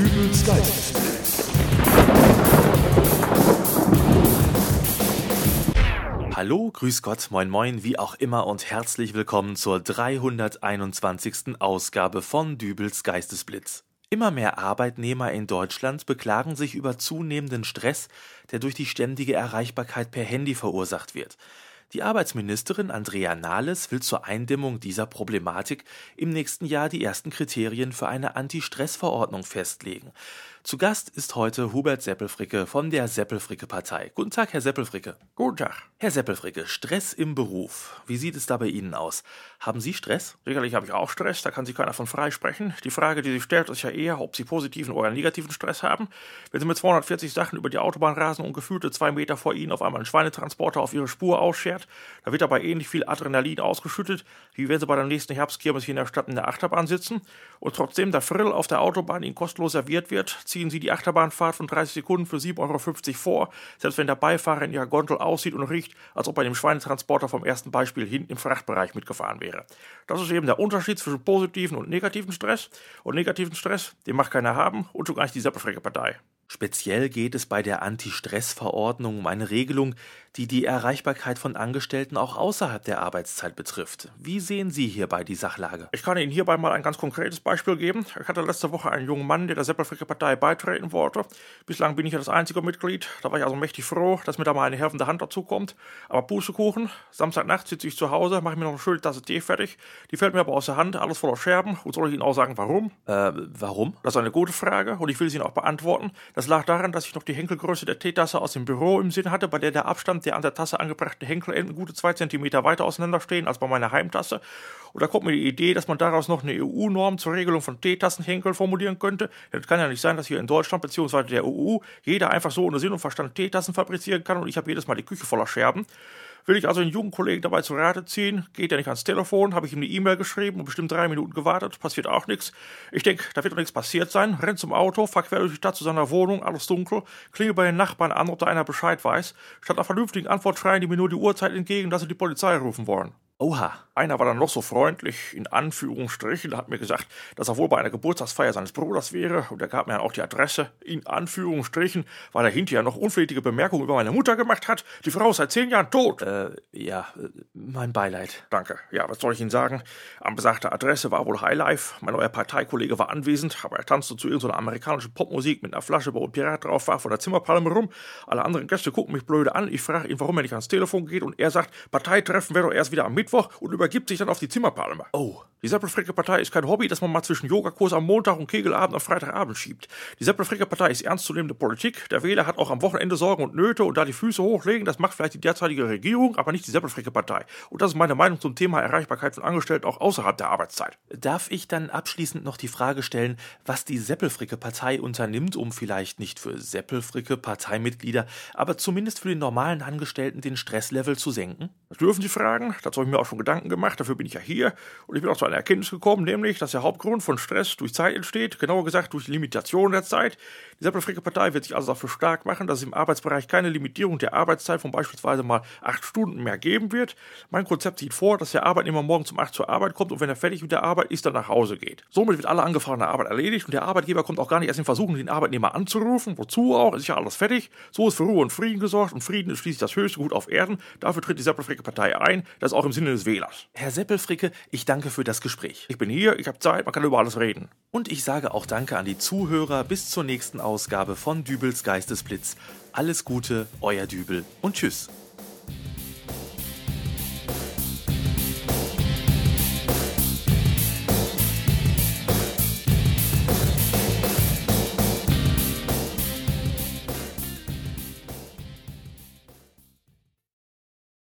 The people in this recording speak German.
Dübels Geistesblitz. Hallo, grüß Gott, moin moin, wie auch immer und herzlich willkommen zur 321. Ausgabe von Dübels Geistesblitz. Immer mehr Arbeitnehmer in Deutschland beklagen sich über zunehmenden Stress, der durch die ständige Erreichbarkeit per Handy verursacht wird. Die Arbeitsministerin Andrea Nahles will zur Eindämmung dieser Problematik im nächsten Jahr die ersten Kriterien für eine Anti-Stress-Verordnung festlegen. Zu Gast ist heute Hubert Seppelfricke von der Seppelfricke-Partei. Guten Tag, Herr Seppelfricke. Guten Tag. Herr Seppelfricke, Stress im Beruf. Wie sieht es da bei Ihnen aus? Haben Sie Stress? Sicherlich habe ich auch Stress, da kann sich keiner von freisprechen. Die Frage, die sich stellt, ist ja eher, ob Sie positiven oder negativen Stress haben. Wenn Sie mit 240 Sachen über die Autobahn rasen und gefühlte zwei Meter vor Ihnen auf einmal ein Schweinetransporter auf Ihre Spur ausschert, da wird dabei ähnlich viel Adrenalin ausgeschüttet, wie wenn Sie bei der nächsten Herbstkirmes hier in der Stadt in der Achterbahn sitzen und trotzdem der Frill auf der Autobahn Ihnen kostenlos serviert wird, ziehen Sie die Achterbahnfahrt von 30 Sekunden für 7,50 Euro vor, selbst wenn der Beifahrer in Ihrer Gondel aussieht und riecht, als ob bei dem Schweinetransporter vom ersten Beispiel hinten im Frachtbereich mitgefahren wäre. Das ist eben der Unterschied zwischen positiven und negativen Stress. Und negativen Stress, den macht keiner haben und schon gar nicht die Seppelfrecke-Partei. Speziell geht es bei der Anti-Stress-Verordnung um eine Regelung, die die Erreichbarkeit von Angestellten auch außerhalb der Arbeitszeit betrifft. Wie sehen Sie hierbei die Sachlage? Ich kann Ihnen hierbei mal ein ganz konkretes Beispiel geben. Ich hatte letzte Woche einen jungen Mann, der der Seppelfricke-Partei beitreten wollte. Bislang bin ich ja das einzige Mitglied. Da war ich also mächtig froh, dass mir da mal eine helfende Hand dazu kommt. Aber Pustekuchen, Samstagnacht sitze ich zu Hause, mache mir noch eine schöne Tasse Tee fertig. Die fällt mir aber aus der Hand, alles voller Scherben. Und soll ich Ihnen auch sagen, warum? Äh, warum? Das ist eine gute Frage und ich will sie Ihnen auch beantworten. Das lag daran, dass ich noch die Henkelgröße der Teetasse aus dem Büro im Sinn hatte, bei der der Abstand der an der Tasse angebrachten Henkelenden gute zwei Zentimeter weiter auseinander stehen als bei meiner Heimtasse. Und da kommt mir die Idee, dass man daraus noch eine EU-Norm zur Regelung von Teetassenhenkel formulieren könnte. Das kann ja nicht sein, dass hier in Deutschland bzw. der EU jeder einfach so ohne Sinn und Verstand Teetassen fabrizieren kann und ich habe jedes Mal die Küche voller Scherben. Will ich also einen jungen Kollegen dabei zu Rate ziehen, geht er nicht ans Telefon, habe ich ihm eine E-Mail geschrieben und bestimmt drei Minuten gewartet, passiert auch nichts. Ich denke, da wird doch nichts passiert sein, rennt zum Auto, fahr quer durch die Stadt zu seiner Wohnung, alles dunkel, klinge bei den Nachbarn an, ob da einer Bescheid weiß. Statt einer vernünftigen Antwort schreien die mir nur die Uhrzeit entgegen, dass sie die Polizei rufen wollen. Oha. Einer war dann noch so freundlich, in Anführungsstrichen, hat mir gesagt, dass er wohl bei einer Geburtstagsfeier seines Bruders wäre und er gab mir dann auch die Adresse, in Anführungsstrichen, weil er hinterher noch unflätige Bemerkungen über meine Mutter gemacht hat. Die Frau ist seit zehn Jahren tot. Äh, ja, mein Beileid. Danke. Ja, was soll ich Ihnen sagen? Am besagter Adresse war wohl Highlife. Mein neuer Parteikollege war anwesend, aber er tanzte zu irgendeiner amerikanischen Popmusik mit einer Flasche, wo ein Pirat drauf war, von der Zimmerpalme rum. Alle anderen Gäste gucken mich blöde an. Ich frage ihn, warum er nicht ans Telefon geht und er sagt, Parteitreffen wäre doch erst wieder am Mittwoch. Mittwoch und übergibt sich dann auf die Zimmerpalme. Oh. Die Seppelfricke-Partei ist kein Hobby, das man mal zwischen Yogakurs am Montag und Kegelabend am Freitagabend schiebt. Die Seppelfricke-Partei ist ernstzunehmende Politik. Der Wähler hat auch am Wochenende Sorgen und Nöte und da die Füße hochlegen, das macht vielleicht die derzeitige Regierung, aber nicht die Seppelfricke-Partei. Und das ist meine Meinung zum Thema Erreichbarkeit von Angestellten auch außerhalb der Arbeitszeit. Darf ich dann abschließend noch die Frage stellen, was die Seppelfricke-Partei unternimmt, um vielleicht nicht für Seppelfricke-Parteimitglieder, aber zumindest für den normalen Angestellten den Stresslevel zu senken? Das dürfen Sie fragen, das habe ich mir auch schon Gedanken gemacht, dafür bin ich ja hier. Und ich bin auch zu einer Erkenntnis gekommen, nämlich, dass der Hauptgrund von Stress durch Zeit entsteht, genauer gesagt durch Limitation der Zeit. Die Seppelfricke-Partei wird sich also dafür stark machen, dass es im Arbeitsbereich keine Limitierung der Arbeitszeit von beispielsweise mal acht Stunden mehr geben wird. Mein Konzept sieht vor, dass der Arbeitnehmer morgen um acht zur Arbeit kommt und wenn er fertig mit der Arbeit ist, dann nach Hause geht. Somit wird alle angefahrene Arbeit erledigt und der Arbeitgeber kommt auch gar nicht erst in Versuchen, den Arbeitnehmer anzurufen. Wozu auch? Ist ja alles fertig. So ist für Ruhe und Frieden gesorgt und Frieden ist schließlich das höchste Gut auf Erden. Dafür tritt die Seppelfricke-Partei ein. Das ist auch im Sinne des Wählers. Herr Seppelfricke, ich danke für das Gespräch. Ich bin hier, ich habe Zeit, man kann über alles reden. Und ich sage auch Danke an die Zuhörer bis zur nächsten Ausgabe von Dübels Geistesblitz. Alles Gute, euer Dübel und tschüss.